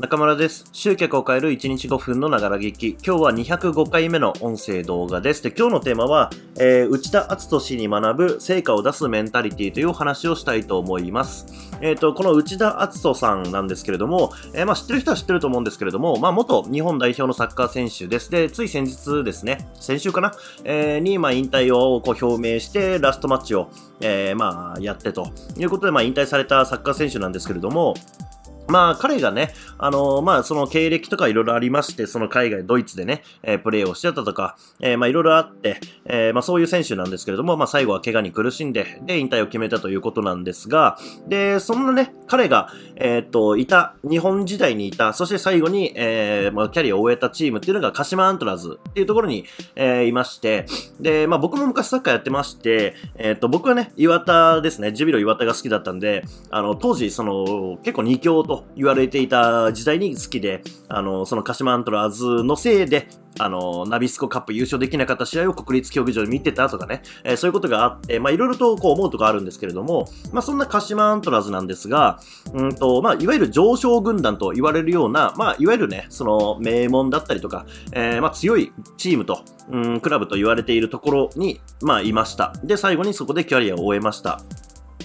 中村です。集客を変える1日5分のながら劇。今日は205回目の音声動画です。で、今日のテーマは、えー、内田篤人氏に学ぶ成果を出すメンタリティという話をしたいと思います。えっ、ー、と、この内田篤人さんなんですけれども、えー、まあ知ってる人は知ってると思うんですけれども、まあ元日本代表のサッカー選手です。で、つい先日ですね、先週かな、えー、に、まあ引退をこう表明して、ラストマッチを、えー、まあやってということで、まあ引退されたサッカー選手なんですけれども、まあ、彼がね、あのー、まあ、その経歴とかいろいろありまして、その海外、ドイツでね、えー、プレーをしてたとか、えー、まあ、いろいろあって、えー、まあ、そういう選手なんですけれども、まあ、最後は怪我に苦しんで、で、引退を決めたということなんですが、で、そんなね、彼が、え、っと、いた、日本時代にいた、そして最後に、えー、まあ、キャリアを終えたチームっていうのが、鹿島アントラーズっていうところに、えー、いまして、で、まあ、僕も昔サッカーやってまして、え、っと、僕はね、岩田ですね、ジュビロ岩田が好きだったんで、あの、当時、その、結構二強と、言われていた時代に好きで、あの、その鹿島アントラーズのせいで、あの、ナビスコカップ優勝できなかった試合を国立競技場で見てたとかね、えー、そういうことがあって、まあいろいろとこう思うとこあるんですけれども、まあそんな鹿島アントラーズなんですが、うんと、まあいわゆる上昇軍団と言われるような、まあいわゆるね、その名門だったりとか、えー、まあ強いチームと、うん、クラブと言われているところに、まあいました。で、最後にそこでキャリアを終えました。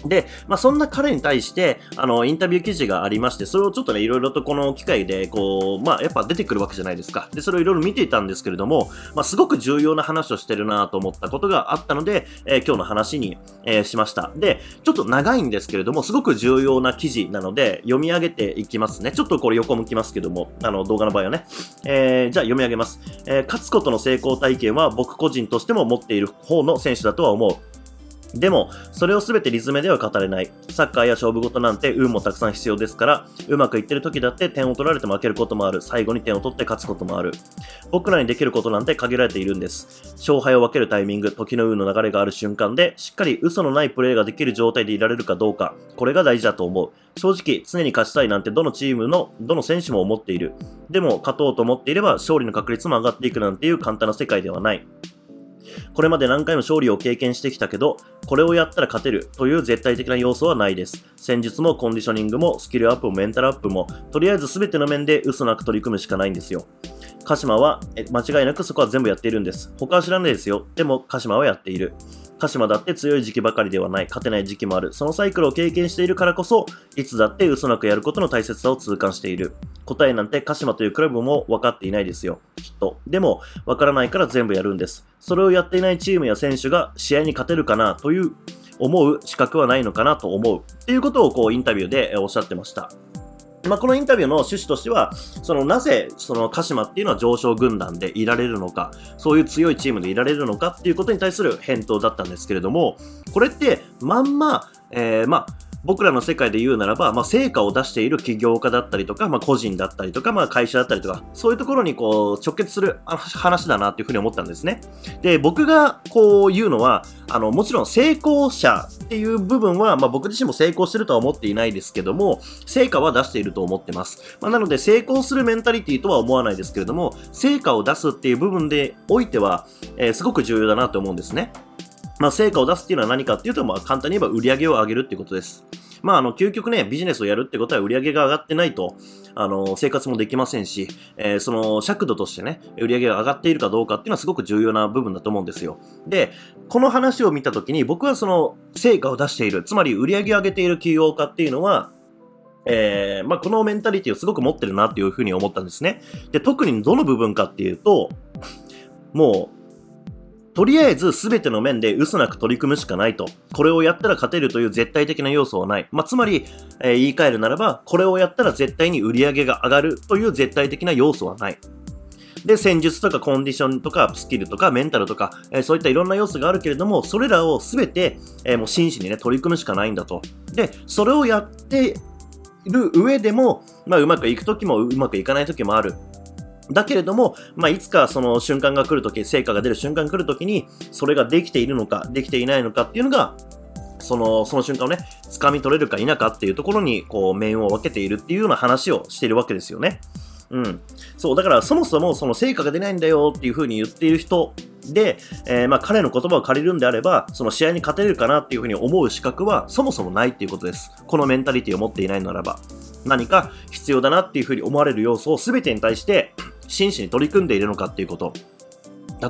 で、まあ、そんな彼に対して、あの、インタビュー記事がありまして、それをちょっとね、いろいろとこの機会で、こう、まあ、やっぱ出てくるわけじゃないですか。で、それをいろいろ見ていたんですけれども、まあ、すごく重要な話をしてるなと思ったことがあったので、えー、今日の話に、えー、しました。で、ちょっと長いんですけれども、すごく重要な記事なので、読み上げていきますね。ちょっとこれ横向きますけども、あの、動画の場合はね。えー、じゃあ読み上げます。え、勝つことの成功体験は僕個人としても持っている方の選手だとは思う。でも、それを全てリズムでは語れない。サッカーや勝負事なんて運もたくさん必要ですから、うまくいってる時だって点を取られて負けることもある。最後に点を取って勝つこともある。僕らにできることなんて限られているんです。勝敗を分けるタイミング、時の運の流れがある瞬間で、しっかり嘘のないプレーができる状態でいられるかどうか、これが大事だと思う。正直、常に勝ちたいなんてどのチームの、どの選手も思っている。でも、勝とうと思っていれば、勝利の確率も上がっていくなんていう簡単な世界ではない。これまで何回も勝利を経験してきたけど、これをやったら勝てるという絶対的な要素はないです。戦術もコンディショニングもスキルアップもメンタルアップも、とりあえず全ての面で嘘なく取り組むしかないんですよ。鹿島は間違いなくそこは全部やっているんです。他は知らないですよ。でも鹿島はやっている。鹿島だって強い時期ばかりではない、勝てない時期もある。そのサイクルを経験しているからこそ、いつだって嘘なくやることの大切さを痛感している。答えなんて鹿島というクラブも分かっていないですよ。きっと。でも、分からないから全部やるんです。それをやっていないチームや選手が試合に勝てるかなという思う資格はないのかなと思う。っていうことをこうインタビューでおっしゃってました。まあ、このインタビューの趣旨としては、そのなぜその鹿島っていうのは上昇軍団でいられるのか、そういう強いチームでいられるのかっていうことに対する返答だったんですけれども、これってまんま、えー、まあ、僕らの世界で言うならば、まあ、成果を出している起業家だったりとか、まあ、個人だったりとか、まあ、会社だったりとか、そういうところにこう、直結する話だなっていうふうに思ったんですね。で、僕がこう言うのは、あの、もちろん成功者っていう部分は、まあ、僕自身も成功してるとは思っていないですけども、成果は出していると思ってます。まあ、なので、成功するメンタリティとは思わないですけれども、成果を出すっていう部分でおいては、えー、すごく重要だなと思うんですね。まあ、成果を出すっていうのは何かっていうと、まあ、簡単に言えば売り上げを上げるっていうことです。まあ、あの、究極ね、ビジネスをやるってことは売り上げが上がってないと、あの、生活もできませんし、えー、その、尺度としてね、売り上げが上がっているかどうかっていうのはすごく重要な部分だと思うんですよ。で、この話を見たときに、僕はその、成果を出している、つまり売り上げを上げている企業家っていうのは、えー、まあ、このメンタリティをすごく持ってるなっていうふうに思ったんですね。で、特にどの部分かっていうと、もう、とりあえず全ての面で嘘なく取り組むしかないと。これをやったら勝てるという絶対的な要素はない。まあ、つまり、えー、言い換えるならば、これをやったら絶対に売り上げが上がるという絶対的な要素はない。で、戦術とかコンディションとかスキルとかメンタルとか、えー、そういったいろんな要素があるけれども、それらを全て、えー、もう真摯にね、取り組むしかないんだと。で、それをやってる上でも、まあ、うまくいくときもうまくいかないときもある。だけれども、まあ、いつかその瞬間が来るとき、成果が出る瞬間が来るときに、それができているのか、できていないのかっていうのが、その、その瞬間をね、掴み取れるか否かっていうところに、こう、面を分けているっていうような話をしているわけですよね。うん。そう、だからそもそもその成果が出ないんだよっていう風に言っている人で、えー、まあ彼の言葉を借りるんであれば、その試合に勝てるかなっていう風に思う資格はそもそもないっていうことです。このメンタリティを持っていないならば。何か必要だなっていうふうに思われる要素を全てに対して真摯に取り組んでいるのかっていうこと。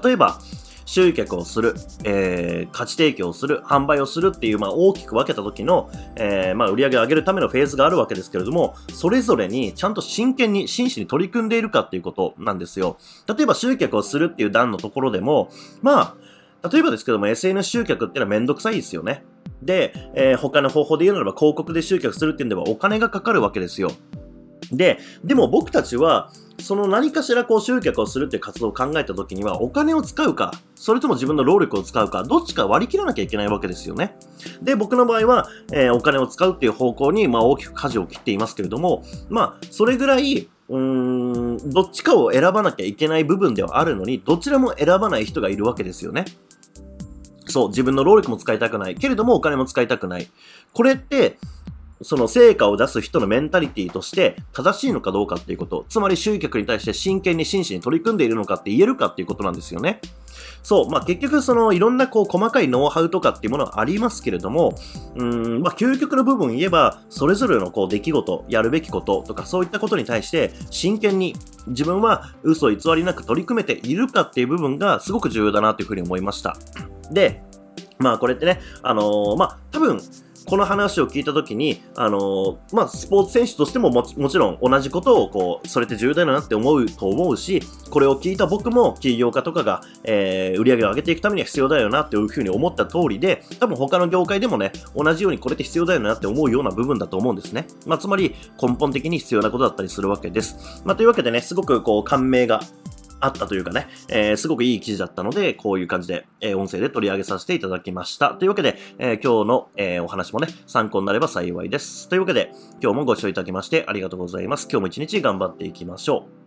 例えば、集客をする、えー、価値提供をする、販売をするっていう、まあ、大きく分けた時の、えー、まあ、売り上げを上げるためのフェーズがあるわけですけれども、それぞれにちゃんと真剣に、真摯に取り組んでいるかっていうことなんですよ。例えば集客をするっていう段のところでも、まあ、例えばですけども、SNS 集客っていうのはめんどくさいですよね。で、えー、他の方法で言うならば広告で集客するっていうんではお金がかかるわけですよ。で、でも僕たちは、その何かしらこう集客をするっていう活動を考えた時にはお金を使うか、それとも自分の労力を使うか、どっちか割り切らなきゃいけないわけですよね。で、僕の場合は、えー、お金を使うっていう方向に、まあ大きく舵を切っていますけれども、まあ、それぐらい、うーん、どっちかを選ばなきゃいけない部分ではあるのに、どちらも選ばない人がいるわけですよね。そう、自分の労力も使いたくない。けれどもお金も使いたくない。これって、その成果を出す人のメンタリティとして正しいのかどうかっていうこと、つまり集客に対して真剣に真摯に取り組んでいるのかって言えるかっていうことなんですよね。そう、まあ、結局そのいろんなこう細かいノウハウとかっていうものはありますけれども、うん、まあ、究極の部分言えば、それぞれのこう出来事、やるべきこととかそういったことに対して真剣に自分は嘘偽りなく取り組めているかっていう部分がすごく重要だなというふうに思いました。で、まあこれってね、あのー、まあ多分、この話を聞いたときに、あの、まあ、スポーツ選手としてももちろん同じことを、こう、それって重要だなって思うと思うし、これを聞いた僕も企業家とかが、えー、売り上げを上げていくためには必要だよなっていうふうに思った通りで、多分他の業界でもね、同じようにこれって必要だよなって思うような部分だと思うんですね。まあ、つまり根本的に必要なことだったりするわけです。まあ、というわけでね、すごくこう、感銘があったというかね、えー、すごくいい記事だったので、こういう感じで、えー、音声で取り上げさせていただきました。というわけで、えー、今日の、えお話もね、参考になれば幸いです。というわけで、今日もご視聴いただきましてありがとうございます。今日も一日頑張っていきましょう。